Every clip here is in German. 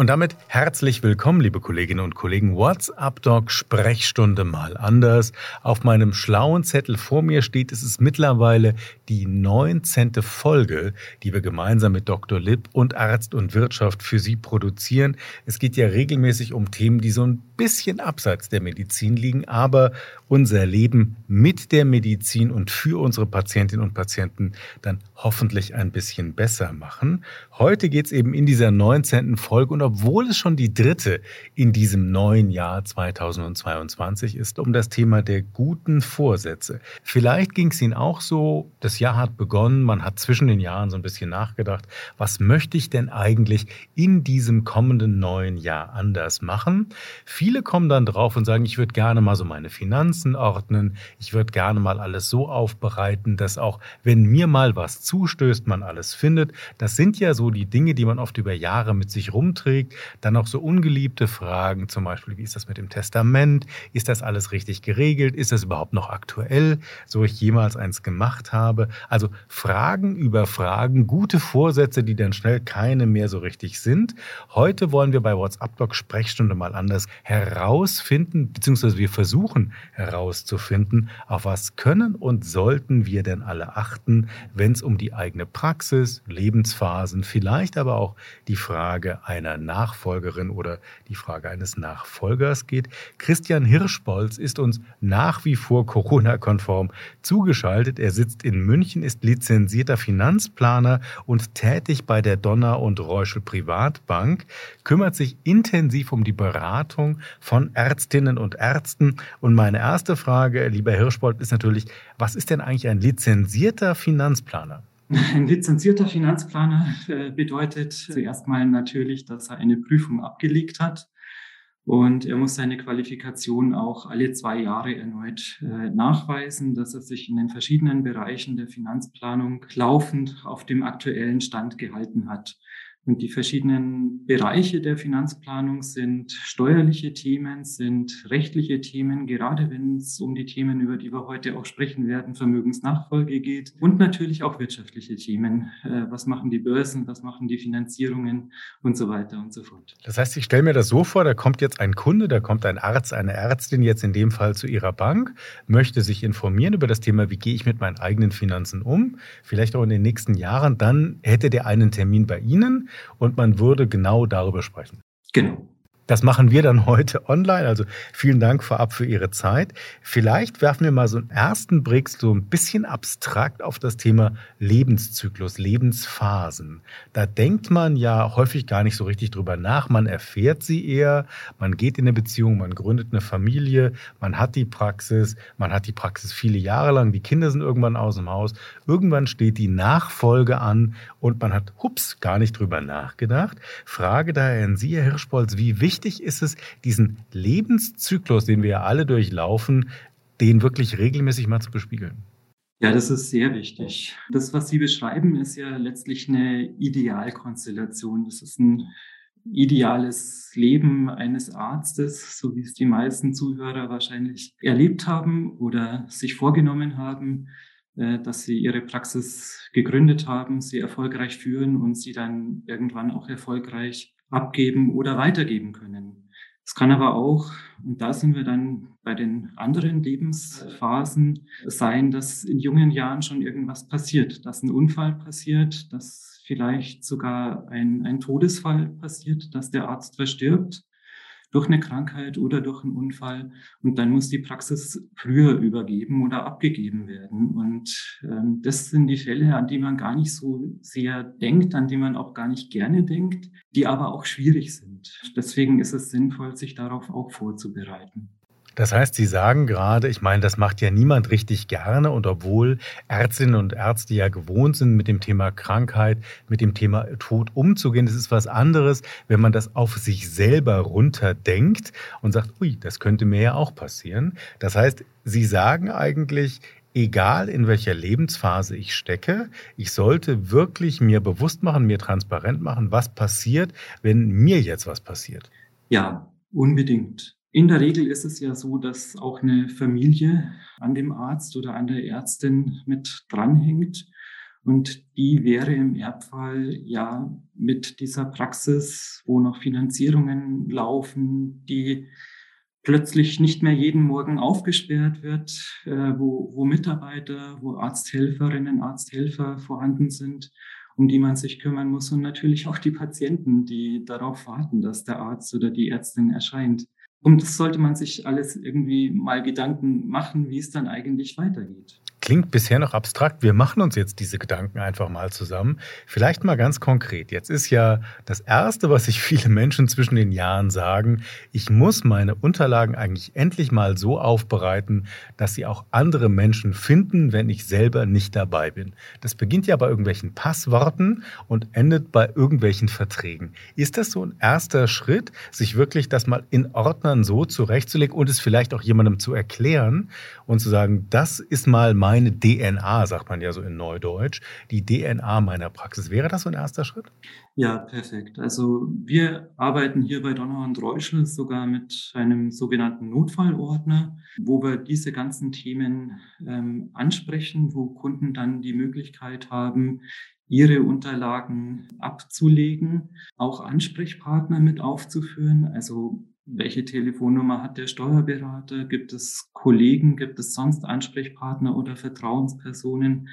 Und damit herzlich willkommen, liebe Kolleginnen und Kollegen. WhatsApp Doc Sprechstunde mal anders. Auf meinem schlauen Zettel vor mir steht, es ist mittlerweile die 19. Folge, die wir gemeinsam mit Dr. Lipp und Arzt und Wirtschaft für Sie produzieren. Es geht ja regelmäßig um Themen, die so ein bisschen abseits der Medizin liegen, aber unser Leben mit der Medizin und für unsere Patientinnen und Patienten dann hoffentlich ein bisschen besser machen. Heute geht es eben in dieser 19. Folge und obwohl es schon die dritte in diesem neuen Jahr 2022 ist, um das Thema der guten Vorsätze. Vielleicht ging es Ihnen auch so, das Jahr hat begonnen, man hat zwischen den Jahren so ein bisschen nachgedacht, was möchte ich denn eigentlich in diesem kommenden neuen Jahr anders machen? Viele kommen dann drauf und sagen, ich würde gerne mal so meine Finanzen ordnen, ich würde gerne mal alles so aufbereiten, dass auch, wenn mir mal was zustößt, man alles findet. Das sind ja so die Dinge, die man oft über Jahre mit sich rumträgt. Dann auch so ungeliebte Fragen, zum Beispiel, wie ist das mit dem Testament? Ist das alles richtig geregelt? Ist das überhaupt noch aktuell, so ich jemals eins gemacht habe? Also Fragen über Fragen, gute Vorsätze, die dann schnell keine mehr so richtig sind. Heute wollen wir bei WhatsApp Blog Sprechstunde mal anders her herausfinden, beziehungsweise wir versuchen herauszufinden, auf was können und sollten wir denn alle achten, wenn es um die eigene Praxis, Lebensphasen, vielleicht aber auch die Frage einer Nachfolgerin oder die Frage eines Nachfolgers geht. Christian Hirschbolz ist uns nach wie vor Corona-konform zugeschaltet. Er sitzt in München, ist lizenzierter Finanzplaner und tätig bei der Donner und Reuschel Privatbank, kümmert sich intensiv um die Beratung von Ärztinnen und Ärzten. Und meine erste Frage, lieber Hirschbold, ist natürlich, was ist denn eigentlich ein lizenzierter Finanzplaner? Ein lizenzierter Finanzplaner äh, bedeutet zuerst mal natürlich, dass er eine Prüfung abgelegt hat. Und er muss seine Qualifikation auch alle zwei Jahre erneut äh, nachweisen, dass er sich in den verschiedenen Bereichen der Finanzplanung laufend auf dem aktuellen Stand gehalten hat. Und die verschiedenen Bereiche der Finanzplanung sind steuerliche Themen, sind rechtliche Themen, gerade wenn es um die Themen, über die wir heute auch sprechen werden, Vermögensnachfolge geht und natürlich auch wirtschaftliche Themen. Äh, was machen die Börsen, was machen die Finanzierungen und so weiter und so fort. Das heißt, ich stelle mir das so vor, da kommt jetzt ein Kunde, da kommt ein Arzt, eine Ärztin jetzt in dem Fall zu ihrer Bank, möchte sich informieren über das Thema, wie gehe ich mit meinen eigenen Finanzen um, vielleicht auch in den nächsten Jahren, dann hätte der einen Termin bei Ihnen und man würde genau darüber sprechen. Genau. Das machen wir dann heute online. Also vielen Dank vorab für Ihre Zeit. Vielleicht werfen wir mal so einen ersten Blick so ein bisschen abstrakt auf das Thema Lebenszyklus, Lebensphasen. Da denkt man ja häufig gar nicht so richtig drüber nach. Man erfährt sie eher. Man geht in eine Beziehung, man gründet eine Familie, man hat die Praxis, man hat die Praxis viele Jahre lang. Die Kinder sind irgendwann aus dem Haus. Irgendwann steht die Nachfolge an und man hat, hups, gar nicht drüber nachgedacht. Frage daher an Sie, Herr Hirschbolz, wie wichtig wichtig ist es, diesen Lebenszyklus, den wir ja alle durchlaufen, den wirklich regelmäßig mal zu bespiegeln? Ja, das ist sehr wichtig. Das, was Sie beschreiben, ist ja letztlich eine Idealkonstellation. Das ist ein ideales Leben eines Arztes, so wie es die meisten Zuhörer wahrscheinlich erlebt haben oder sich vorgenommen haben, äh, dass sie ihre Praxis gegründet haben, sie erfolgreich führen und sie dann irgendwann auch erfolgreich abgeben oder weitergeben können. Es kann aber auch, und da sind wir dann bei den anderen Lebensphasen, sein, dass in jungen Jahren schon irgendwas passiert, dass ein Unfall passiert, dass vielleicht sogar ein, ein Todesfall passiert, dass der Arzt verstirbt durch eine Krankheit oder durch einen Unfall. Und dann muss die Praxis früher übergeben oder abgegeben werden. Und ähm, das sind die Fälle, an die man gar nicht so sehr denkt, an die man auch gar nicht gerne denkt, die aber auch schwierig sind. Deswegen ist es sinnvoll, sich darauf auch vorzubereiten. Das heißt, Sie sagen gerade, ich meine, das macht ja niemand richtig gerne und obwohl Ärztinnen und Ärzte ja gewohnt sind, mit dem Thema Krankheit, mit dem Thema Tod umzugehen, das ist was anderes, wenn man das auf sich selber runterdenkt und sagt, ui, das könnte mir ja auch passieren. Das heißt, Sie sagen eigentlich, egal in welcher Lebensphase ich stecke, ich sollte wirklich mir bewusst machen, mir transparent machen, was passiert, wenn mir jetzt was passiert. Ja, unbedingt. In der Regel ist es ja so, dass auch eine Familie an dem Arzt oder an der Ärztin mit dranhängt. Und die wäre im Erbfall ja mit dieser Praxis, wo noch Finanzierungen laufen, die plötzlich nicht mehr jeden Morgen aufgesperrt wird, äh, wo, wo Mitarbeiter, wo Arzthelferinnen, Arzthelfer vorhanden sind, um die man sich kümmern muss und natürlich auch die Patienten, die darauf warten, dass der Arzt oder die Ärztin erscheint. Um das sollte man sich alles irgendwie mal Gedanken machen, wie es dann eigentlich weitergeht. Klingt bisher noch abstrakt. Wir machen uns jetzt diese Gedanken einfach mal zusammen. Vielleicht mal ganz konkret. Jetzt ist ja das Erste, was sich viele Menschen zwischen den Jahren sagen, ich muss meine Unterlagen eigentlich endlich mal so aufbereiten, dass sie auch andere Menschen finden, wenn ich selber nicht dabei bin. Das beginnt ja bei irgendwelchen Passworten und endet bei irgendwelchen Verträgen. Ist das so ein erster Schritt, sich wirklich das mal in Ordnern so zurechtzulegen und es vielleicht auch jemandem zu erklären und zu sagen, das ist mal mein meine DNA, sagt man ja so in Neudeutsch, die DNA meiner Praxis. Wäre das so ein erster Schritt? Ja, perfekt. Also wir arbeiten hier bei Donner und Reuschel sogar mit einem sogenannten Notfallordner, wo wir diese ganzen Themen ähm, ansprechen, wo Kunden dann die Möglichkeit haben, ihre Unterlagen abzulegen, auch Ansprechpartner mit aufzuführen. Also welche Telefonnummer hat der Steuerberater? Gibt es Kollegen? Gibt es sonst Ansprechpartner oder Vertrauenspersonen,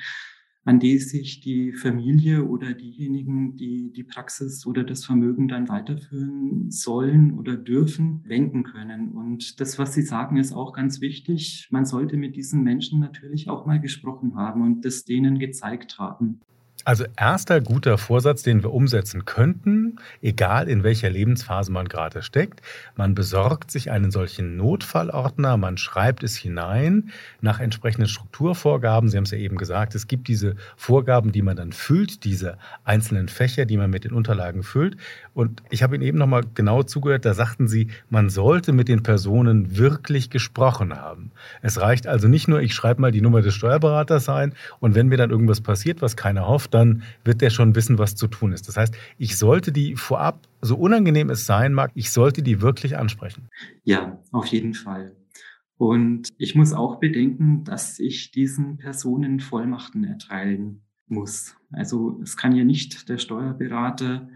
an die sich die Familie oder diejenigen, die die Praxis oder das Vermögen dann weiterführen sollen oder dürfen, wenden können? Und das, was Sie sagen, ist auch ganz wichtig. Man sollte mit diesen Menschen natürlich auch mal gesprochen haben und das denen gezeigt haben. Also erster guter Vorsatz, den wir umsetzen könnten, egal in welcher Lebensphase man gerade steckt, man besorgt sich einen solchen Notfallordner, man schreibt es hinein nach entsprechenden Strukturvorgaben. Sie haben es ja eben gesagt, es gibt diese Vorgaben, die man dann füllt, diese einzelnen Fächer, die man mit den Unterlagen füllt. Und ich habe Ihnen eben nochmal genau zugehört, da sagten Sie, man sollte mit den Personen wirklich gesprochen haben. Es reicht also nicht nur, ich schreibe mal die Nummer des Steuerberaters ein und wenn mir dann irgendwas passiert, was keiner hofft, dann wird der schon wissen, was zu tun ist. Das heißt, ich sollte die vorab, so unangenehm es sein mag, ich sollte die wirklich ansprechen. Ja, auf jeden Fall. Und ich muss auch bedenken, dass ich diesen Personen Vollmachten erteilen muss. Also es kann ja nicht der Steuerberater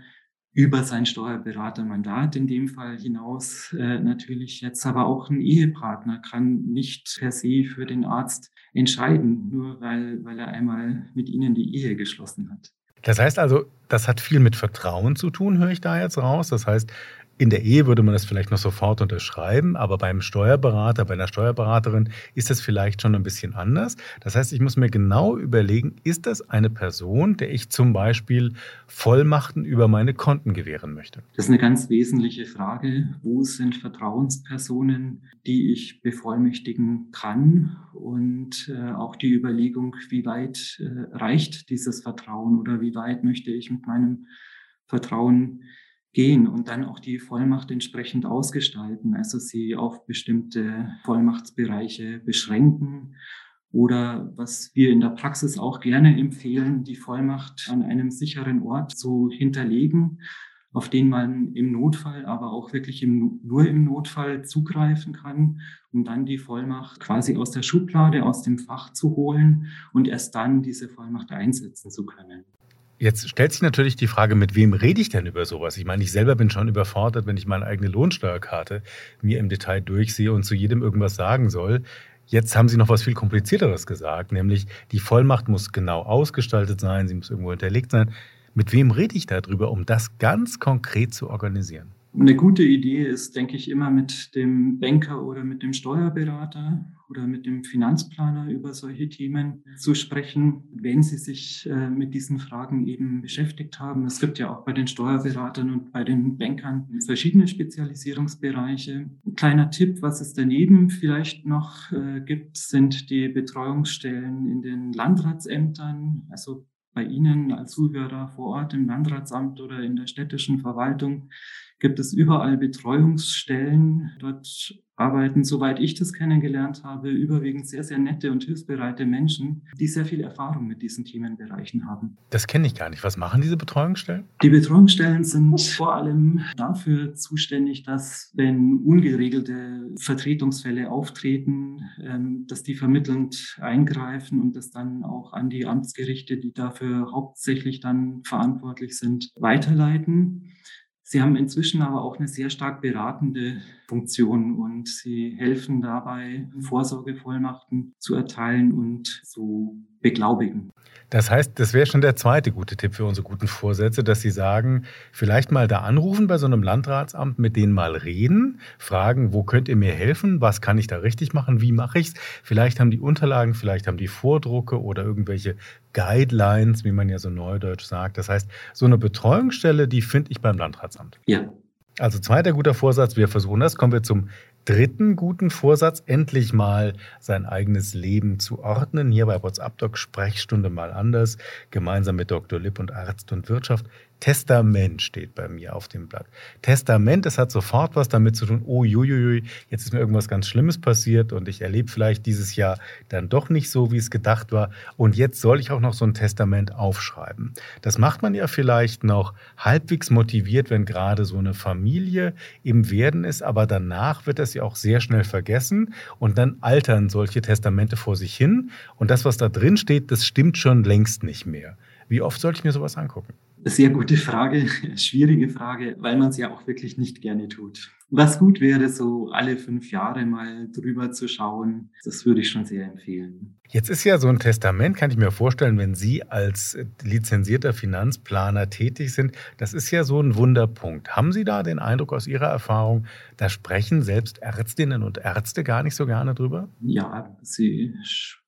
über sein Steuerberatermandat in dem Fall hinaus äh, natürlich jetzt aber auch ein Ehepartner kann nicht per se für den Arzt entscheiden, nur weil, weil er einmal mit ihnen die Ehe geschlossen hat. Das heißt also, das hat viel mit Vertrauen zu tun, höre ich da jetzt raus. Das heißt, in der Ehe würde man das vielleicht noch sofort unterschreiben, aber beim Steuerberater, bei einer Steuerberaterin ist das vielleicht schon ein bisschen anders. Das heißt, ich muss mir genau überlegen, ist das eine Person, der ich zum Beispiel Vollmachten über meine Konten gewähren möchte? Das ist eine ganz wesentliche Frage. Wo sind Vertrauenspersonen, die ich bevollmächtigen kann? Und äh, auch die Überlegung, wie weit äh, reicht dieses Vertrauen oder wie weit möchte ich mit meinem Vertrauen gehen und dann auch die Vollmacht entsprechend ausgestalten, also sie auf bestimmte Vollmachtsbereiche beschränken oder was wir in der Praxis auch gerne empfehlen, die Vollmacht an einem sicheren Ort zu hinterlegen, auf den man im Notfall, aber auch wirklich im, nur im Notfall zugreifen kann, um dann die Vollmacht quasi aus der Schublade, aus dem Fach zu holen und erst dann diese Vollmacht einsetzen zu können. Jetzt stellt sich natürlich die Frage, mit wem rede ich denn über sowas? Ich meine, ich selber bin schon überfordert, wenn ich meine eigene Lohnsteuerkarte mir im Detail durchsehe und zu jedem irgendwas sagen soll. Jetzt haben Sie noch was viel komplizierteres gesagt, nämlich die Vollmacht muss genau ausgestaltet sein, sie muss irgendwo hinterlegt sein. Mit wem rede ich darüber, um das ganz konkret zu organisieren? Eine gute Idee ist, denke ich, immer mit dem Banker oder mit dem Steuerberater oder mit dem Finanzplaner über solche Themen zu sprechen, wenn sie sich äh, mit diesen Fragen eben beschäftigt haben. Es gibt ja auch bei den Steuerberatern und bei den Bankern verschiedene Spezialisierungsbereiche. Ein kleiner Tipp, was es daneben vielleicht noch äh, gibt, sind die Betreuungsstellen in den Landratsämtern, also bei Ihnen als Zuhörer vor Ort im Landratsamt oder in der städtischen Verwaltung gibt es überall Betreuungsstellen. Dort arbeiten, soweit ich das kennengelernt habe, überwiegend sehr, sehr nette und hilfsbereite Menschen, die sehr viel Erfahrung mit diesen Themenbereichen haben. Das kenne ich gar nicht. Was machen diese Betreuungsstellen? Die Betreuungsstellen sind vor allem dafür zuständig, dass wenn ungeregelte Vertretungsfälle auftreten, ähm, dass die vermittelnd eingreifen und das dann auch an die Amtsgerichte, die dafür hauptsächlich dann verantwortlich sind, weiterleiten. Sie haben inzwischen aber auch eine sehr stark beratende Funktion und sie helfen dabei, Vorsorgevollmachten zu erteilen und zu beglaubigen. Das heißt, das wäre schon der zweite gute Tipp für unsere guten Vorsätze, dass Sie sagen, vielleicht mal da anrufen bei so einem Landratsamt, mit denen mal reden, fragen, wo könnt ihr mir helfen, was kann ich da richtig machen, wie mache ich es? Vielleicht haben die Unterlagen, vielleicht haben die Vordrucke oder irgendwelche Guidelines, wie man ja so neudeutsch sagt. Das heißt, so eine Betreuungsstelle, die finde ich beim Landratsamt. Ja. Also zweiter guter Vorsatz, wir versuchen das. Kommen wir zum dritten guten Vorsatz, endlich mal sein eigenes Leben zu ordnen. Hier bei WhatsApp Doc Sprechstunde mal anders, gemeinsam mit Dr. Lipp und Arzt und Wirtschaft. Testament steht bei mir auf dem Blatt. Testament, das hat sofort was damit zu tun, oh juiuiui, jetzt ist mir irgendwas ganz Schlimmes passiert und ich erlebe vielleicht dieses Jahr dann doch nicht so, wie es gedacht war. Und jetzt soll ich auch noch so ein Testament aufschreiben. Das macht man ja vielleicht noch halbwegs motiviert, wenn gerade so eine Familie im Werden ist, aber danach wird das ja auch sehr schnell vergessen und dann altern solche Testamente vor sich hin. Und das, was da drin steht, das stimmt schon längst nicht mehr. Wie oft sollte ich mir sowas angucken? Sehr gute Frage, schwierige Frage, weil man es ja auch wirklich nicht gerne tut. Was gut wäre, so alle fünf Jahre mal drüber zu schauen, das würde ich schon sehr empfehlen. Jetzt ist ja so ein Testament, kann ich mir vorstellen, wenn Sie als lizenzierter Finanzplaner tätig sind, das ist ja so ein Wunderpunkt. Haben Sie da den Eindruck aus Ihrer Erfahrung, da sprechen selbst Ärztinnen und Ärzte gar nicht so gerne drüber? Ja, sie sprechen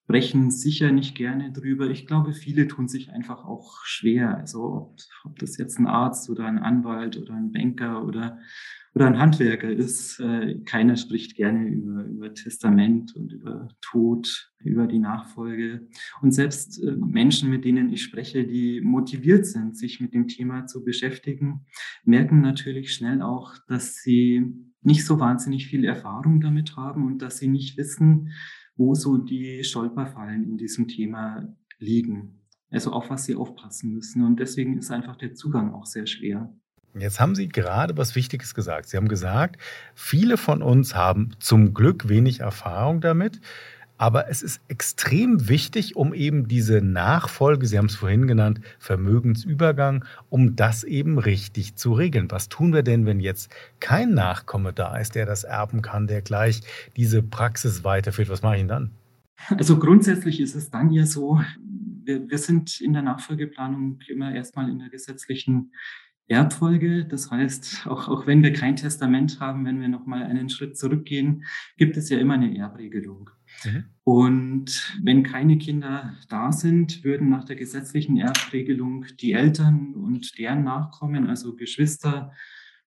sicher nicht gerne drüber. Ich glaube, viele tun sich einfach auch schwer. Also ob, ob das jetzt ein Arzt oder ein Anwalt oder ein Banker oder, oder ein Handwerker ist, äh, keiner spricht gerne über, über Testament und über Tod, über die Nachfolge. Und selbst äh, Menschen, mit denen ich spreche, die motiviert sind, sich mit dem Thema zu beschäftigen, merken natürlich schnell auch, dass sie nicht so wahnsinnig viel Erfahrung damit haben und dass sie nicht wissen, wo so die Stolperfallen in diesem Thema liegen. Also auf was sie aufpassen müssen. Und deswegen ist einfach der Zugang auch sehr schwer. Jetzt haben Sie gerade was Wichtiges gesagt. Sie haben gesagt, viele von uns haben zum Glück wenig Erfahrung damit. Aber es ist extrem wichtig, um eben diese Nachfolge, Sie haben es vorhin genannt, Vermögensübergang, um das eben richtig zu regeln. Was tun wir denn, wenn jetzt kein Nachkomme da ist, der das erben kann, der gleich diese Praxis weiterführt? Was mache ich denn dann? Also grundsätzlich ist es dann ja so, wir, wir sind in der Nachfolgeplanung immer erstmal in der gesetzlichen Erbfolge. Das heißt, auch, auch wenn wir kein Testament haben, wenn wir nochmal einen Schritt zurückgehen, gibt es ja immer eine Erbregelung. Mhm. Und wenn keine Kinder da sind, würden nach der gesetzlichen Erbregelung die Eltern und deren Nachkommen, also Geschwister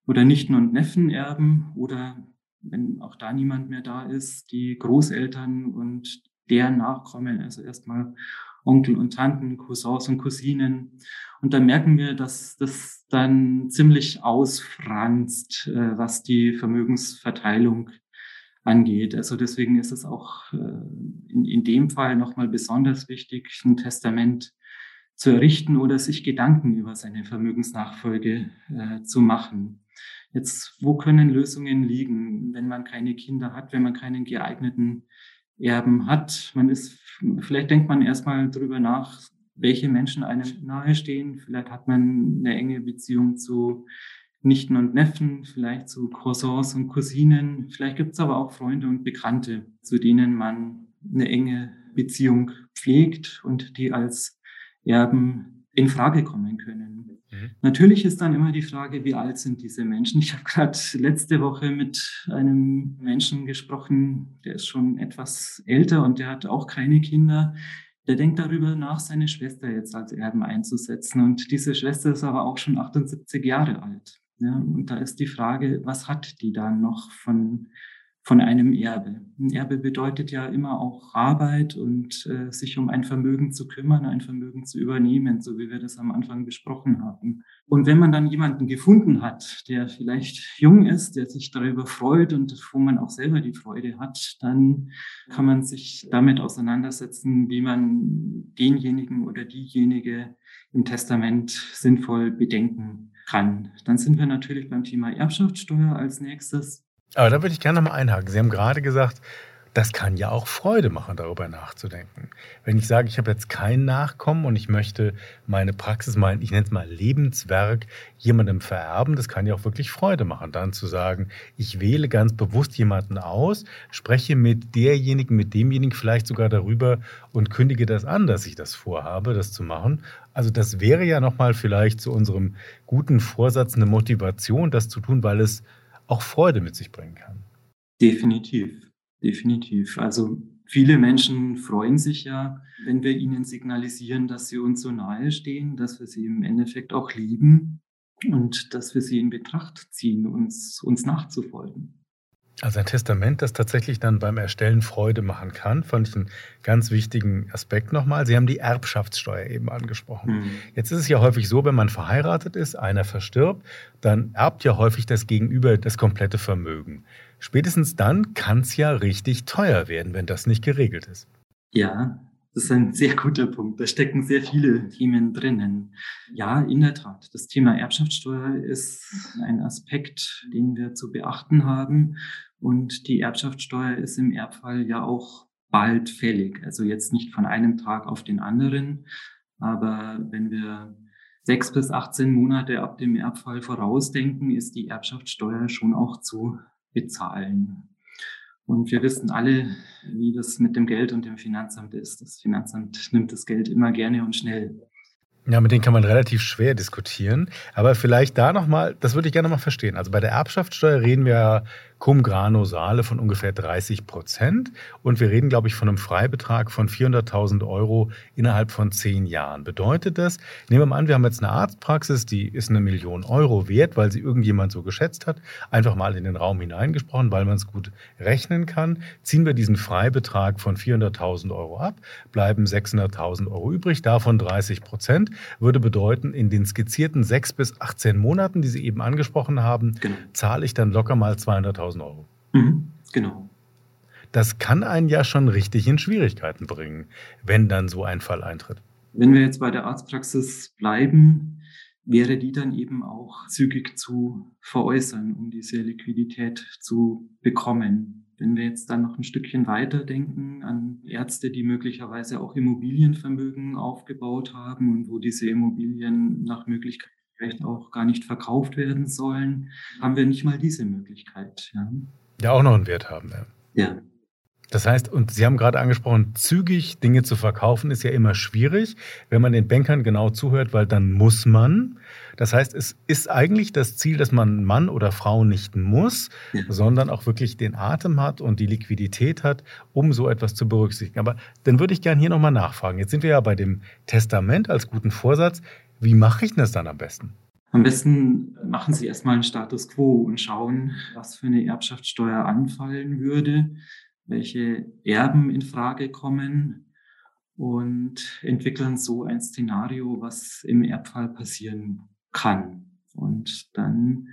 oder Nichten und Neffen erben oder wenn auch da niemand mehr da ist, die Großeltern und deren Nachkommen, also erstmal Onkel und Tanten, Cousins und Cousinen. Und da merken wir, dass das dann ziemlich ausfranst, äh, was die Vermögensverteilung angeht. Also deswegen ist es auch äh, in, in dem Fall nochmal besonders wichtig, ein Testament zu errichten oder sich Gedanken über seine Vermögensnachfolge äh, zu machen. Jetzt, wo können Lösungen liegen, wenn man keine Kinder hat, wenn man keinen geeigneten Erben hat? Man ist, vielleicht denkt man erstmal darüber nach, welche Menschen einem nahestehen. Vielleicht hat man eine enge Beziehung zu Nichten und Neffen, vielleicht zu Cousins und Cousinen. Vielleicht gibt es aber auch Freunde und Bekannte, zu denen man eine enge Beziehung pflegt und die als Erben in Frage kommen können. Mhm. Natürlich ist dann immer die Frage, wie alt sind diese Menschen? Ich habe gerade letzte Woche mit einem Menschen gesprochen, der ist schon etwas älter und der hat auch keine Kinder. Der denkt darüber nach, seine Schwester jetzt als Erben einzusetzen. Und diese Schwester ist aber auch schon 78 Jahre alt. Ja, und da ist die Frage, was hat die dann noch von, von einem Erbe. Ein Erbe bedeutet ja immer auch Arbeit und äh, sich um ein Vermögen zu kümmern, ein Vermögen zu übernehmen, so wie wir das am Anfang besprochen haben. Und wenn man dann jemanden gefunden hat, der vielleicht jung ist, der sich darüber freut und wo man auch selber die Freude hat, dann kann man sich damit auseinandersetzen, wie man denjenigen oder diejenige im Testament sinnvoll bedenken kann. Dann sind wir natürlich beim Thema Erbschaftssteuer als nächstes. Aber da würde ich gerne nochmal einhaken. Sie haben gerade gesagt, das kann ja auch Freude machen, darüber nachzudenken. Wenn ich sage, ich habe jetzt kein Nachkommen und ich möchte meine Praxis, mein, ich nenne es mal Lebenswerk, jemandem vererben, das kann ja auch wirklich Freude machen, dann zu sagen, ich wähle ganz bewusst jemanden aus, spreche mit derjenigen, mit demjenigen vielleicht sogar darüber und kündige das an, dass ich das vorhabe, das zu machen. Also das wäre ja nochmal vielleicht zu unserem guten Vorsatz eine Motivation, das zu tun, weil es auch Freude mit sich bringen kann. Definitiv, definitiv. Also viele Menschen freuen sich ja, wenn wir ihnen signalisieren, dass sie uns so nahe stehen, dass wir sie im Endeffekt auch lieben und dass wir sie in Betracht ziehen, uns, uns nachzufolgen. Also ein Testament, das tatsächlich dann beim Erstellen Freude machen kann, fand ich einen ganz wichtigen Aspekt nochmal. Sie haben die Erbschaftssteuer eben angesprochen. Mhm. Jetzt ist es ja häufig so, wenn man verheiratet ist, einer verstirbt, dann erbt ja häufig das Gegenüber das komplette Vermögen. Spätestens dann kann es ja richtig teuer werden, wenn das nicht geregelt ist. Ja, das ist ein sehr guter Punkt. Da stecken sehr viele Themen drinnen. Ja, in der Tat. Das Thema Erbschaftssteuer ist ein Aspekt, den wir zu beachten haben. Und die Erbschaftssteuer ist im Erbfall ja auch bald fällig. Also jetzt nicht von einem Tag auf den anderen. Aber wenn wir sechs bis 18 Monate ab dem Erbfall vorausdenken, ist die Erbschaftssteuer schon auch zu bezahlen. Und wir wissen alle, wie das mit dem Geld und dem Finanzamt ist. Das Finanzamt nimmt das Geld immer gerne und schnell. Ja, mit denen kann man relativ schwer diskutieren. Aber vielleicht da nochmal, das würde ich gerne mal verstehen. Also bei der Erbschaftssteuer reden wir cum grano sale von ungefähr 30 Prozent. Und wir reden, glaube ich, von einem Freibetrag von 400.000 Euro innerhalb von zehn Jahren. Bedeutet das, nehmen wir mal an, wir haben jetzt eine Arztpraxis, die ist eine Million Euro wert, weil sie irgendjemand so geschätzt hat. Einfach mal in den Raum hineingesprochen, weil man es gut rechnen kann. Ziehen wir diesen Freibetrag von 400.000 Euro ab, bleiben 600.000 Euro übrig, davon 30 Prozent würde bedeuten, in den skizzierten sechs bis 18 Monaten, die Sie eben angesprochen haben, genau. zahle ich dann locker mal 200.000 Euro. Mhm, genau. Das kann einen ja schon richtig in Schwierigkeiten bringen, wenn dann so ein Fall eintritt. Wenn wir jetzt bei der Arztpraxis bleiben, wäre die dann eben auch zügig zu veräußern, um diese Liquidität zu bekommen. Wenn wir jetzt dann noch ein Stückchen weiter denken an Ärzte, die möglicherweise auch Immobilienvermögen aufgebaut haben und wo diese Immobilien nach Möglichkeit vielleicht auch gar nicht verkauft werden sollen, haben wir nicht mal diese Möglichkeit. Ja, ja auch noch einen Wert haben. Ja. ja. Das heißt, und Sie haben gerade angesprochen, zügig Dinge zu verkaufen ist ja immer schwierig, wenn man den Bankern genau zuhört, weil dann muss man. Das heißt, es ist eigentlich das Ziel, dass man Mann oder Frau nicht muss, ja. sondern auch wirklich den Atem hat und die Liquidität hat, um so etwas zu berücksichtigen. Aber dann würde ich gerne hier nochmal nachfragen. Jetzt sind wir ja bei dem Testament als guten Vorsatz. Wie mache ich das dann am besten? Am besten machen Sie erstmal einen Status quo und schauen, was für eine Erbschaftssteuer anfallen würde welche Erben in Frage kommen und entwickeln so ein Szenario, was im Erbfall passieren kann. Und dann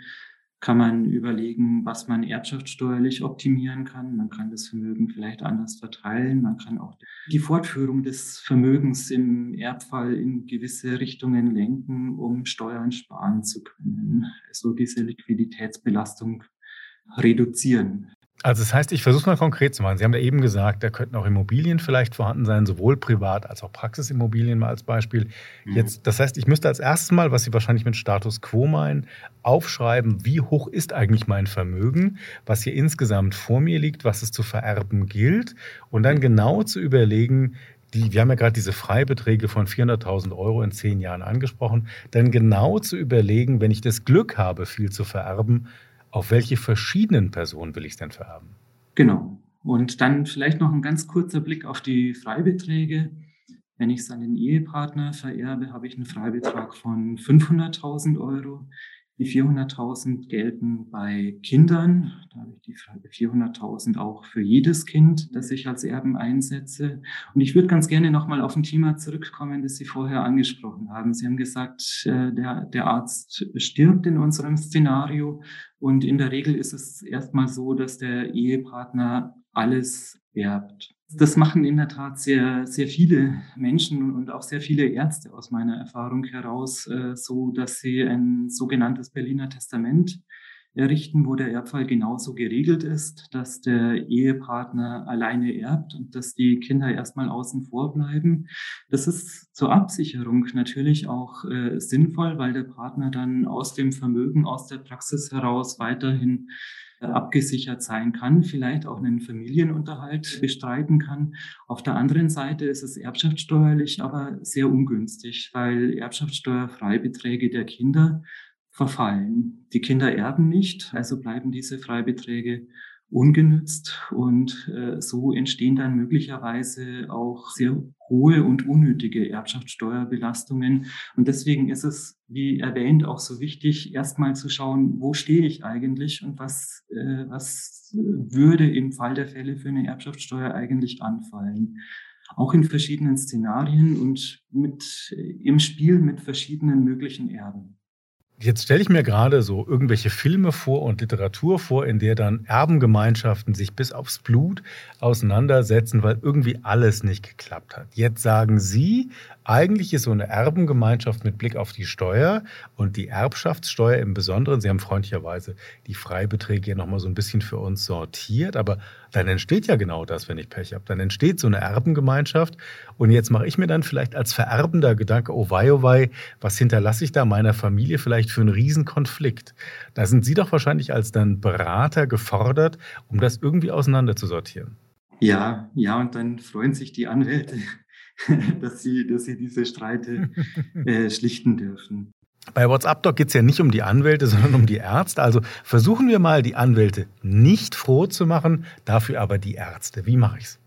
kann man überlegen, was man erbschaftssteuerlich optimieren kann. Man kann das Vermögen vielleicht anders verteilen. Man kann auch die Fortführung des Vermögens im Erbfall in gewisse Richtungen lenken, um Steuern sparen zu können. Also diese Liquiditätsbelastung reduzieren. Also das heißt, ich versuche es mal konkret zu machen. Sie haben ja eben gesagt, da könnten auch Immobilien vielleicht vorhanden sein, sowohl privat als auch Praxisimmobilien mal als Beispiel. Mhm. Jetzt, das heißt, ich müsste als erstes mal, was Sie wahrscheinlich mit Status Quo meinen, aufschreiben, wie hoch ist eigentlich mein Vermögen, was hier insgesamt vor mir liegt, was es zu vererben gilt und dann genau zu überlegen, die, wir haben ja gerade diese Freibeträge von 400.000 Euro in zehn Jahren angesprochen, dann genau zu überlegen, wenn ich das Glück habe, viel zu vererben, auf welche verschiedenen Personen will ich es denn vererben? Genau. Und dann vielleicht noch ein ganz kurzer Blick auf die Freibeträge. Wenn ich es an den Ehepartner vererbe, habe ich einen Freibetrag von 500.000 Euro. Die 400.000 gelten bei Kindern. Da habe ich die 400.000 auch für jedes Kind, das ich als Erben einsetze. Und ich würde ganz gerne nochmal auf ein Thema zurückkommen, das Sie vorher angesprochen haben. Sie haben gesagt, äh, der, der Arzt stirbt in unserem Szenario. Und in der Regel ist es erstmal so, dass der Ehepartner alles erbt. Das machen in der Tat sehr, sehr viele Menschen und auch sehr viele Ärzte aus meiner Erfahrung heraus, äh, so dass sie ein sogenanntes Berliner Testament errichten, wo der Erbfall genauso geregelt ist, dass der Ehepartner alleine erbt und dass die Kinder erstmal außen vor bleiben. Das ist zur Absicherung natürlich auch äh, sinnvoll, weil der Partner dann aus dem Vermögen, aus der Praxis heraus weiterhin abgesichert sein kann, vielleicht auch einen Familienunterhalt bestreiten kann. Auf der anderen Seite ist es erbschaftssteuerlich aber sehr ungünstig, weil Erbschaftssteuerfreibeträge der Kinder verfallen. Die Kinder erben nicht, also bleiben diese Freibeträge ungenützt und äh, so entstehen dann möglicherweise auch sehr hohe und unnötige Erbschaftssteuerbelastungen. Und deswegen ist es, wie erwähnt, auch so wichtig, erstmal zu schauen, wo stehe ich eigentlich und was, äh, was würde im Fall der Fälle für eine Erbschaftssteuer eigentlich anfallen. Auch in verschiedenen Szenarien und mit, im Spiel mit verschiedenen möglichen Erben. Jetzt stelle ich mir gerade so irgendwelche Filme vor und Literatur vor, in der dann Erbengemeinschaften sich bis aufs Blut auseinandersetzen, weil irgendwie alles nicht geklappt hat. Jetzt sagen Sie, eigentlich ist so eine Erbengemeinschaft mit Blick auf die Steuer und die Erbschaftssteuer im Besonderen, Sie haben freundlicherweise die Freibeträge hier nochmal so ein bisschen für uns sortiert, aber dann entsteht ja genau das, wenn ich Pech habe. Dann entsteht so eine Erbengemeinschaft und jetzt mache ich mir dann vielleicht als vererbender Gedanke, oh wei, oh wei, was hinterlasse ich da meiner Familie vielleicht für einen Riesenkonflikt? Da sind Sie doch wahrscheinlich als dann Berater gefordert, um das irgendwie auseinanderzusortieren. Ja, ja, und dann freuen sich die Anwälte, dass sie, dass sie diese Streite äh, schlichten dürfen. Bei WhatsApp Doc geht es ja nicht um die Anwälte, sondern um die Ärzte. Also versuchen wir mal, die Anwälte nicht froh zu machen, dafür aber die Ärzte. Wie mache ich es?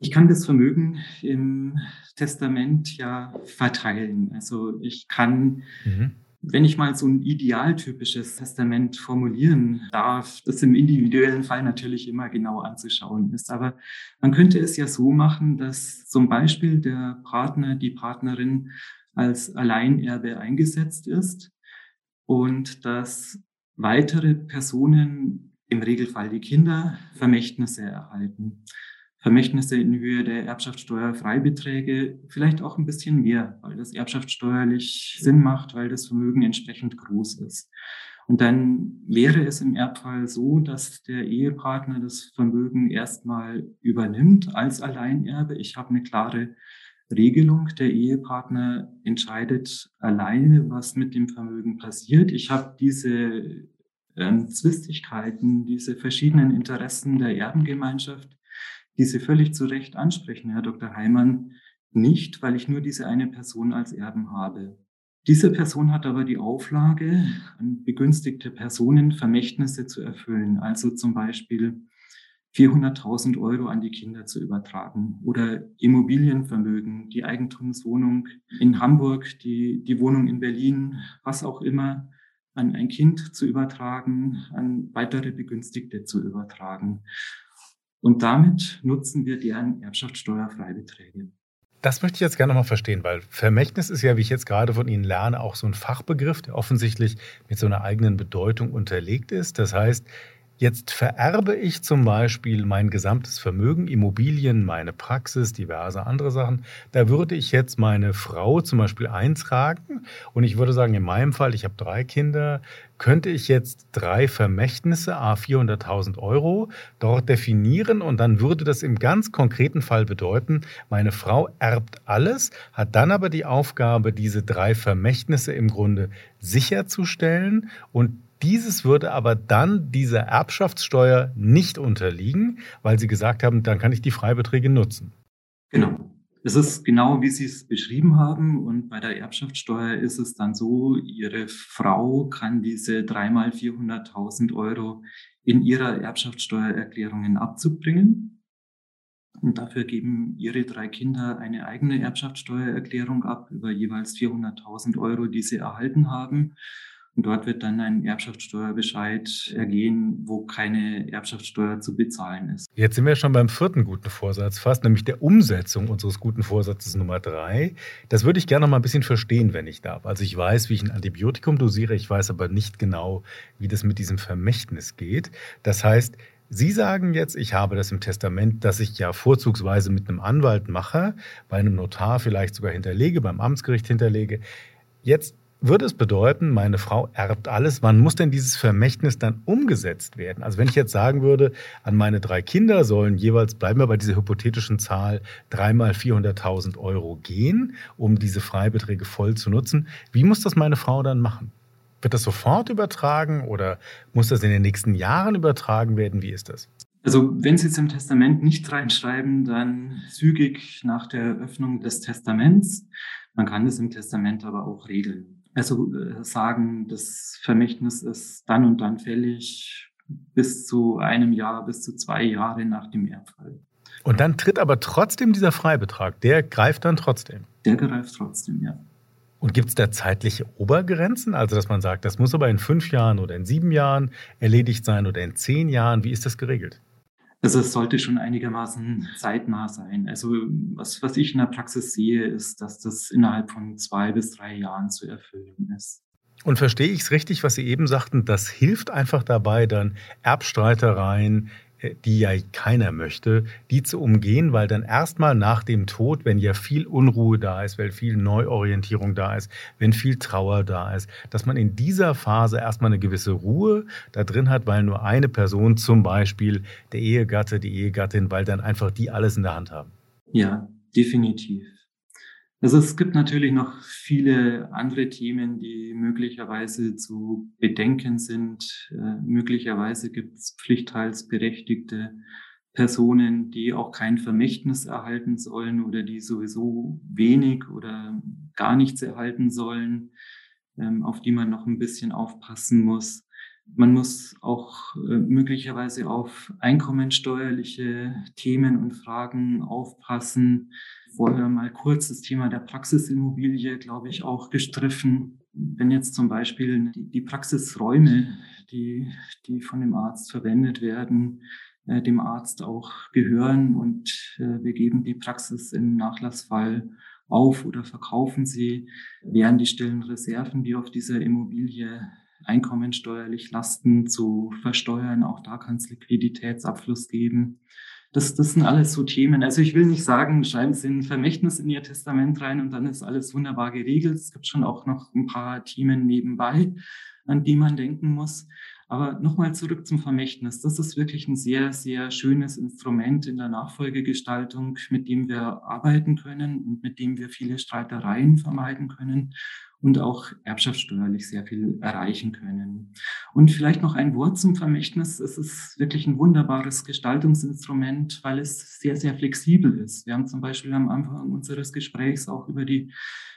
Ich kann das Vermögen im Testament ja verteilen. Also ich kann mhm wenn ich mal so ein idealtypisches Testament formulieren darf, das im individuellen Fall natürlich immer genau anzuschauen ist. Aber man könnte es ja so machen, dass zum Beispiel der Partner, die Partnerin als Alleinerbe eingesetzt ist und dass weitere Personen, im Regelfall die Kinder, Vermächtnisse erhalten. Vermächtnisse in Höhe der Erbschaftssteuerfreibeträge, vielleicht auch ein bisschen mehr, weil das erbschaftssteuerlich Sinn macht, weil das Vermögen entsprechend groß ist. Und dann wäre es im Erbfall so, dass der Ehepartner das Vermögen erstmal übernimmt als Alleinerbe. Ich habe eine klare Regelung. Der Ehepartner entscheidet alleine, was mit dem Vermögen passiert. Ich habe diese ähm, Zwistigkeiten, diese verschiedenen Interessen der Erbengemeinschaft die Sie völlig zu Recht ansprechen, Herr Dr. Heimann, nicht, weil ich nur diese eine Person als Erben habe. Diese Person hat aber die Auflage, an begünstigte Personen Vermächtnisse zu erfüllen, also zum Beispiel 400.000 Euro an die Kinder zu übertragen oder Immobilienvermögen, die Eigentumswohnung in Hamburg, die, die Wohnung in Berlin, was auch immer, an ein Kind zu übertragen, an weitere Begünstigte zu übertragen. Und damit nutzen wir deren Erbschaftssteuerfreibeträge. Das möchte ich jetzt gerne mal verstehen, weil Vermächtnis ist ja, wie ich jetzt gerade von Ihnen lerne, auch so ein Fachbegriff, der offensichtlich mit so einer eigenen Bedeutung unterlegt ist. Das heißt, Jetzt vererbe ich zum Beispiel mein gesamtes Vermögen, Immobilien, meine Praxis, diverse andere Sachen. Da würde ich jetzt meine Frau zum Beispiel eintragen. Und ich würde sagen, in meinem Fall, ich habe drei Kinder, könnte ich jetzt drei Vermächtnisse, a 400.000 Euro, dort definieren. Und dann würde das im ganz konkreten Fall bedeuten, meine Frau erbt alles, hat dann aber die Aufgabe, diese drei Vermächtnisse im Grunde sicherzustellen. Und dieses würde aber dann dieser Erbschaftssteuer nicht unterliegen, weil Sie gesagt haben, dann kann ich die Freibeträge nutzen. Genau. Es ist genau, wie Sie es beschrieben haben. Und bei der Erbschaftssteuer ist es dann so, Ihre Frau kann diese dreimal 400.000 Euro in ihrer Erbschaftssteuererklärung in Abzug bringen. Und dafür geben Ihre drei Kinder eine eigene Erbschaftssteuererklärung ab über jeweils 400.000 Euro, die sie erhalten haben. Und dort wird dann ein Erbschaftssteuerbescheid ergehen, wo keine Erbschaftssteuer zu bezahlen ist. Jetzt sind wir schon beim vierten guten Vorsatz fast, nämlich der Umsetzung unseres guten Vorsatzes Nummer drei. Das würde ich gerne noch mal ein bisschen verstehen, wenn ich darf. Also ich weiß, wie ich ein Antibiotikum dosiere, ich weiß aber nicht genau, wie das mit diesem Vermächtnis geht. Das heißt, Sie sagen jetzt, ich habe das im Testament, das ich ja vorzugsweise mit einem Anwalt mache, bei einem Notar vielleicht sogar hinterlege, beim Amtsgericht hinterlege. Jetzt würde es bedeuten, meine Frau erbt alles. Wann muss denn dieses Vermächtnis dann umgesetzt werden? Also wenn ich jetzt sagen würde, an meine drei Kinder sollen jeweils, bleiben wir bei dieser hypothetischen Zahl, dreimal 400.000 Euro gehen, um diese Freibeträge voll zu nutzen. Wie muss das meine Frau dann machen? Wird das sofort übertragen oder muss das in den nächsten Jahren übertragen werden? Wie ist das? Also wenn Sie es im Testament nicht reinschreiben, dann zügig nach der Eröffnung des Testaments. Man kann es im Testament aber auch regeln. Also sagen, das Vermächtnis ist dann und dann fällig bis zu einem Jahr, bis zu zwei Jahre nach dem Erbfall. Und dann tritt aber trotzdem dieser Freibetrag, der greift dann trotzdem. Der greift trotzdem, ja. Und gibt es da zeitliche Obergrenzen? Also, dass man sagt, das muss aber in fünf Jahren oder in sieben Jahren erledigt sein oder in zehn Jahren. Wie ist das geregelt? Also es sollte schon einigermaßen zeitnah sein. Also was, was ich in der Praxis sehe, ist, dass das innerhalb von zwei bis drei Jahren zu erfüllen ist. Und verstehe ich es richtig, was Sie eben sagten, das hilft einfach dabei, dann Erbstreitereien die ja keiner möchte, die zu umgehen, weil dann erstmal nach dem Tod, wenn ja viel Unruhe da ist, weil viel Neuorientierung da ist, wenn viel Trauer da ist, dass man in dieser Phase erstmal eine gewisse Ruhe da drin hat, weil nur eine Person, zum Beispiel der Ehegatte, die Ehegattin, weil dann einfach die alles in der Hand haben. Ja, definitiv. Also es gibt natürlich noch viele andere Themen, die möglicherweise zu bedenken sind. Äh, möglicherweise gibt es pflichtteilsberechtigte Personen, die auch kein Vermächtnis erhalten sollen oder die sowieso wenig oder gar nichts erhalten sollen, ähm, auf die man noch ein bisschen aufpassen muss. Man muss auch äh, möglicherweise auf einkommensteuerliche Themen und Fragen aufpassen. Vorher mal kurz das Thema der Praxisimmobilie, glaube ich, auch gestriffen. Wenn jetzt zum Beispiel die, die Praxisräume, die, die von dem Arzt verwendet werden, äh, dem Arzt auch gehören und äh, wir geben die Praxis im Nachlassfall auf oder verkaufen sie, wären die stillen Reserven, die auf dieser Immobilie einkommensteuerlich Lasten zu versteuern. Auch da kann es Liquiditätsabfluss geben. Das, das sind alles so Themen. Also ich will nicht sagen, schreiben Sie ein Vermächtnis in Ihr Testament rein und dann ist alles wunderbar geregelt. Es gibt schon auch noch ein paar Themen nebenbei, an die man denken muss. Aber nochmal zurück zum Vermächtnis. Das ist wirklich ein sehr, sehr schönes Instrument in der Nachfolgegestaltung, mit dem wir arbeiten können und mit dem wir viele Streitereien vermeiden können und auch erbschaftssteuerlich sehr viel erreichen können. Und vielleicht noch ein Wort zum Vermächtnis. Es ist wirklich ein wunderbares Gestaltungsinstrument, weil es sehr, sehr flexibel ist. Wir haben zum Beispiel am Anfang unseres Gesprächs auch über die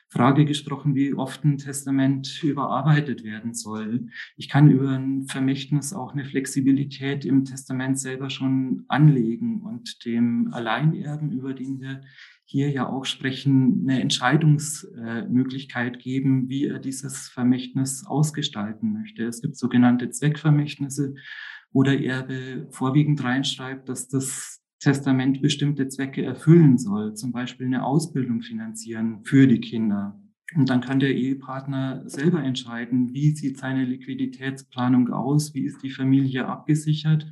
Frage gesprochen, wie oft ein Testament überarbeitet werden soll. Ich kann über ein Vermächtnis auch eine Flexibilität im Testament selber schon anlegen und dem Alleinerben, über den wir hier ja auch sprechen, eine Entscheidungsmöglichkeit geben, wie er dieses Vermächtnis ausgestalten möchte. Es gibt sogenannte Zweckvermächtnisse, wo der Erbe vorwiegend reinschreibt, dass das Testament bestimmte Zwecke erfüllen soll, zum Beispiel eine Ausbildung finanzieren für die Kinder. Und dann kann der Ehepartner selber entscheiden, wie sieht seine Liquiditätsplanung aus, wie ist die Familie abgesichert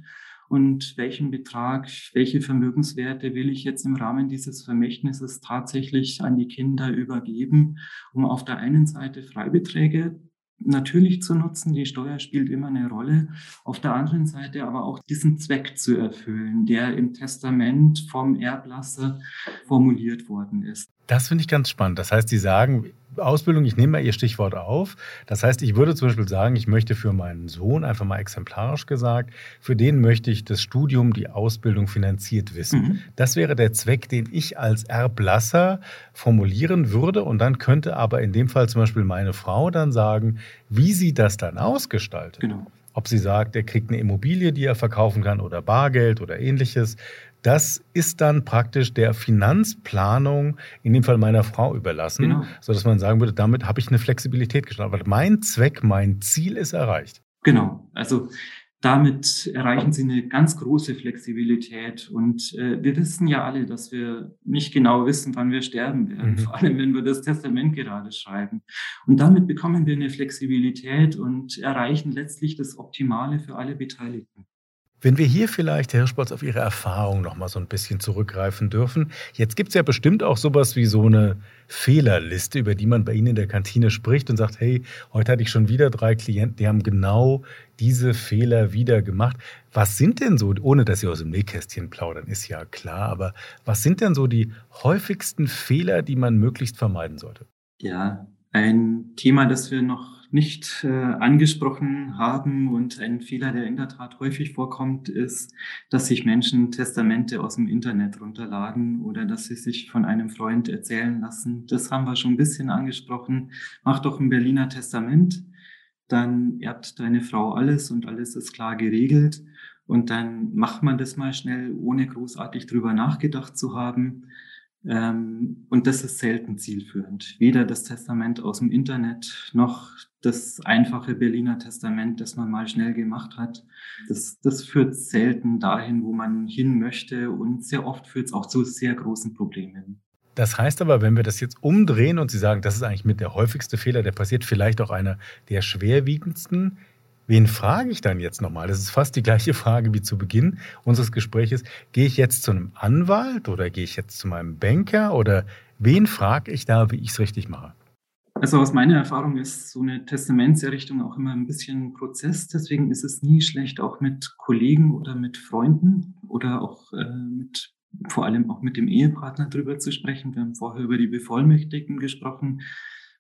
und welchen Betrag, welche Vermögenswerte will ich jetzt im Rahmen dieses Vermächtnisses tatsächlich an die Kinder übergeben, um auf der einen Seite Freibeträge natürlich zu nutzen. Die Steuer spielt immer eine Rolle. Auf der anderen Seite aber auch diesen Zweck zu erfüllen, der im Testament vom Erblasser formuliert worden ist. Das finde ich ganz spannend. Das heißt, Sie sagen, Ausbildung, ich nehme mal Ihr Stichwort auf. Das heißt, ich würde zum Beispiel sagen, ich möchte für meinen Sohn, einfach mal exemplarisch gesagt, für den möchte ich das Studium, die Ausbildung finanziert wissen. Mhm. Das wäre der Zweck, den ich als Erblasser formulieren würde. Und dann könnte aber in dem Fall zum Beispiel meine Frau dann sagen, wie sie das dann ausgestaltet. Genau. Ob sie sagt, er kriegt eine Immobilie, die er verkaufen kann oder Bargeld oder ähnliches das ist dann praktisch der Finanzplanung, in dem Fall meiner Frau überlassen, genau. sodass man sagen würde, damit habe ich eine Flexibilität geschaffen. Weil mein Zweck, mein Ziel ist erreicht. Genau. Also damit erreichen sie eine ganz große Flexibilität. Und äh, wir wissen ja alle, dass wir nicht genau wissen, wann wir sterben werden, mhm. vor allem wenn wir das Testament gerade schreiben. Und damit bekommen wir eine Flexibilität und erreichen letztlich das Optimale für alle Beteiligten. Wenn wir hier vielleicht, Herr Hirschbolz, auf Ihre Erfahrung noch mal so ein bisschen zurückgreifen dürfen. Jetzt gibt es ja bestimmt auch sowas wie so eine Fehlerliste, über die man bei Ihnen in der Kantine spricht und sagt, hey, heute hatte ich schon wieder drei Klienten, die haben genau diese Fehler wieder gemacht. Was sind denn so, ohne dass Sie aus dem Nähkästchen plaudern, ist ja klar, aber was sind denn so die häufigsten Fehler, die man möglichst vermeiden sollte? Ja, ein Thema, das wir noch nicht äh, angesprochen haben und ein Fehler, der in der Tat häufig vorkommt, ist, dass sich Menschen Testamente aus dem Internet runterladen oder dass sie sich von einem Freund erzählen lassen. Das haben wir schon ein bisschen angesprochen. Mach doch ein Berliner Testament, dann erbt deine Frau alles und alles ist klar geregelt. Und dann macht man das mal schnell, ohne großartig drüber nachgedacht zu haben. Ähm, und das ist selten zielführend. Weder das Testament aus dem Internet noch das einfache Berliner Testament, das man mal schnell gemacht hat. Das, das führt selten dahin, wo man hin möchte und sehr oft führt es auch zu sehr großen Problemen. Das heißt aber, wenn wir das jetzt umdrehen und Sie sagen, das ist eigentlich mit der häufigste Fehler, der passiert, vielleicht auch einer der schwerwiegendsten, Wen frage ich dann jetzt nochmal? Das ist fast die gleiche Frage wie zu Beginn unseres Gespräches. Gehe ich jetzt zu einem Anwalt oder gehe ich jetzt zu meinem Banker oder wen frage ich da, wie ich es richtig mache? Also aus meiner Erfahrung ist so eine Testamentserrichtung auch immer ein bisschen Prozess. Deswegen ist es nie schlecht, auch mit Kollegen oder mit Freunden oder auch äh, mit vor allem auch mit dem Ehepartner drüber zu sprechen. Wir haben vorher über die Bevollmächtigten gesprochen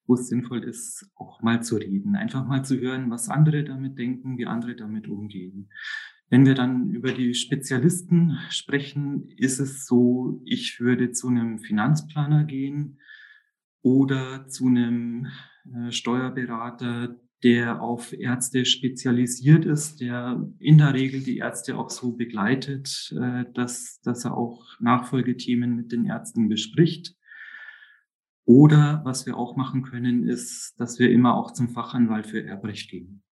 wo es sinnvoll ist, auch mal zu reden, einfach mal zu hören, was andere damit denken, wie andere damit umgehen. Wenn wir dann über die Spezialisten sprechen, ist es so, ich würde zu einem Finanzplaner gehen oder zu einem äh, Steuerberater, der auf Ärzte spezialisiert ist, der in der Regel die Ärzte auch so begleitet, äh, dass, dass er auch Nachfolgethemen mit den Ärzten bespricht. Oder was wir auch machen können, ist, dass wir immer auch zum Fachanwalt für Erbrecht gehen.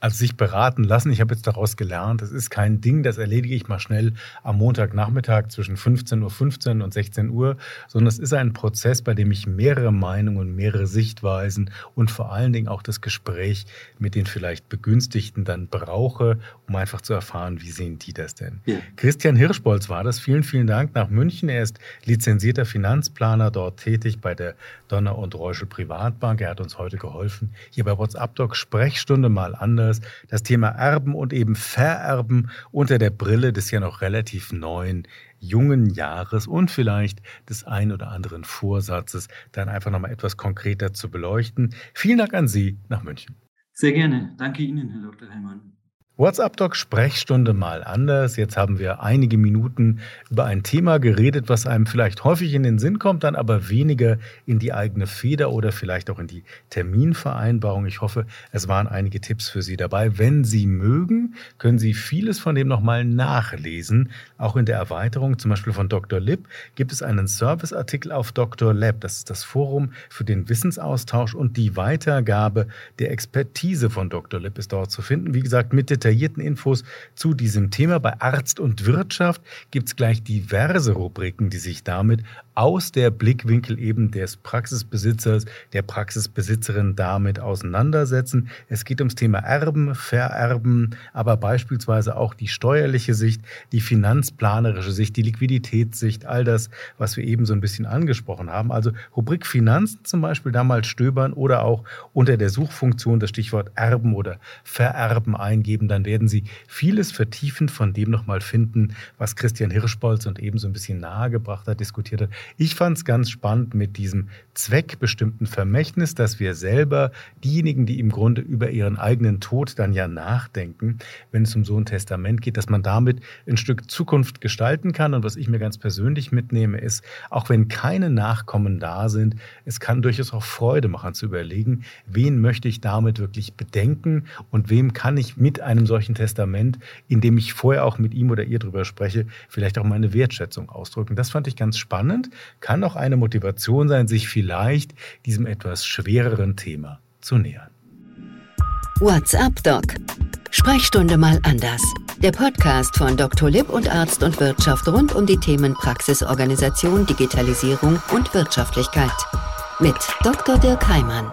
Also sich beraten lassen. Ich habe jetzt daraus gelernt, das ist kein Ding, das erledige ich mal schnell am Montagnachmittag zwischen 15.15 Uhr 15 und 16 Uhr, sondern es ist ein Prozess, bei dem ich mehrere Meinungen und mehrere Sichtweisen und vor allen Dingen auch das Gespräch mit den vielleicht Begünstigten dann brauche, um einfach zu erfahren, wie sehen die das denn. Ja. Christian Hirschbolz war das. Vielen, vielen Dank nach München. Er ist lizenzierter Finanzplaner, dort tätig bei der Donner und Reuschel Privatbank. Er hat uns heute geholfen, hier bei WhatsApp Doc Sprechstunde mal anders Jahres das Thema Erben und eben Vererben unter der Brille des ja noch relativ neuen jungen Jahres und vielleicht des ein oder anderen Vorsatzes dann einfach nochmal etwas konkreter zu beleuchten. Vielen Dank an Sie nach München. Sehr gerne. Danke Ihnen, Herr Dr. Heimann. WhatsApp-Doc Sprechstunde mal anders. Jetzt haben wir einige Minuten über ein Thema geredet, was einem vielleicht häufig in den Sinn kommt, dann aber weniger in die eigene Feder oder vielleicht auch in die Terminvereinbarung. Ich hoffe, es waren einige Tipps für Sie dabei. Wenn Sie mögen, können Sie vieles von dem nochmal nachlesen. Auch in der Erweiterung, zum Beispiel von Dr. Lipp, gibt es einen Serviceartikel auf Dr. Lab. Das ist das Forum für den Wissensaustausch und die Weitergabe der Expertise von Dr. Lipp ist dort zu finden. Wie gesagt, mit Detail detaillierten Infos zu diesem Thema. Bei Arzt und Wirtschaft gibt es gleich diverse Rubriken, die sich damit aus der Blickwinkel eben des Praxisbesitzers, der Praxisbesitzerin damit auseinandersetzen. Es geht ums Thema Erben, Vererben, aber beispielsweise auch die steuerliche Sicht, die finanzplanerische Sicht, die Liquiditätssicht, all das, was wir eben so ein bisschen angesprochen haben. Also Rubrik Finanzen zum Beispiel damals stöbern oder auch unter der Suchfunktion das Stichwort Erben oder Vererben eingeben. Dann werden Sie vieles vertiefend von dem nochmal finden, was Christian Hirschbolz und eben so ein bisschen nahegebracht hat, diskutiert hat. Ich fand es ganz spannend mit diesem zweckbestimmten Vermächtnis, dass wir selber diejenigen, die im Grunde über ihren eigenen Tod dann ja nachdenken, wenn es um so ein Testament geht, dass man damit ein Stück Zukunft gestalten kann. Und was ich mir ganz persönlich mitnehme, ist, auch wenn keine Nachkommen da sind, es kann durchaus auch Freude machen zu überlegen, wen möchte ich damit wirklich bedenken und wem kann ich mit einem einem solchen Testament, in dem ich vorher auch mit ihm oder ihr drüber spreche, vielleicht auch meine Wertschätzung ausdrücken. Das fand ich ganz spannend, kann auch eine Motivation sein, sich vielleicht diesem etwas schwereren Thema zu nähern. WhatsApp Doc. Sprechstunde mal anders. Der Podcast von Dr. Lipp und Arzt und Wirtschaft rund um die Themen Praxisorganisation, Digitalisierung und Wirtschaftlichkeit. Mit Dr. Dirk Heimann.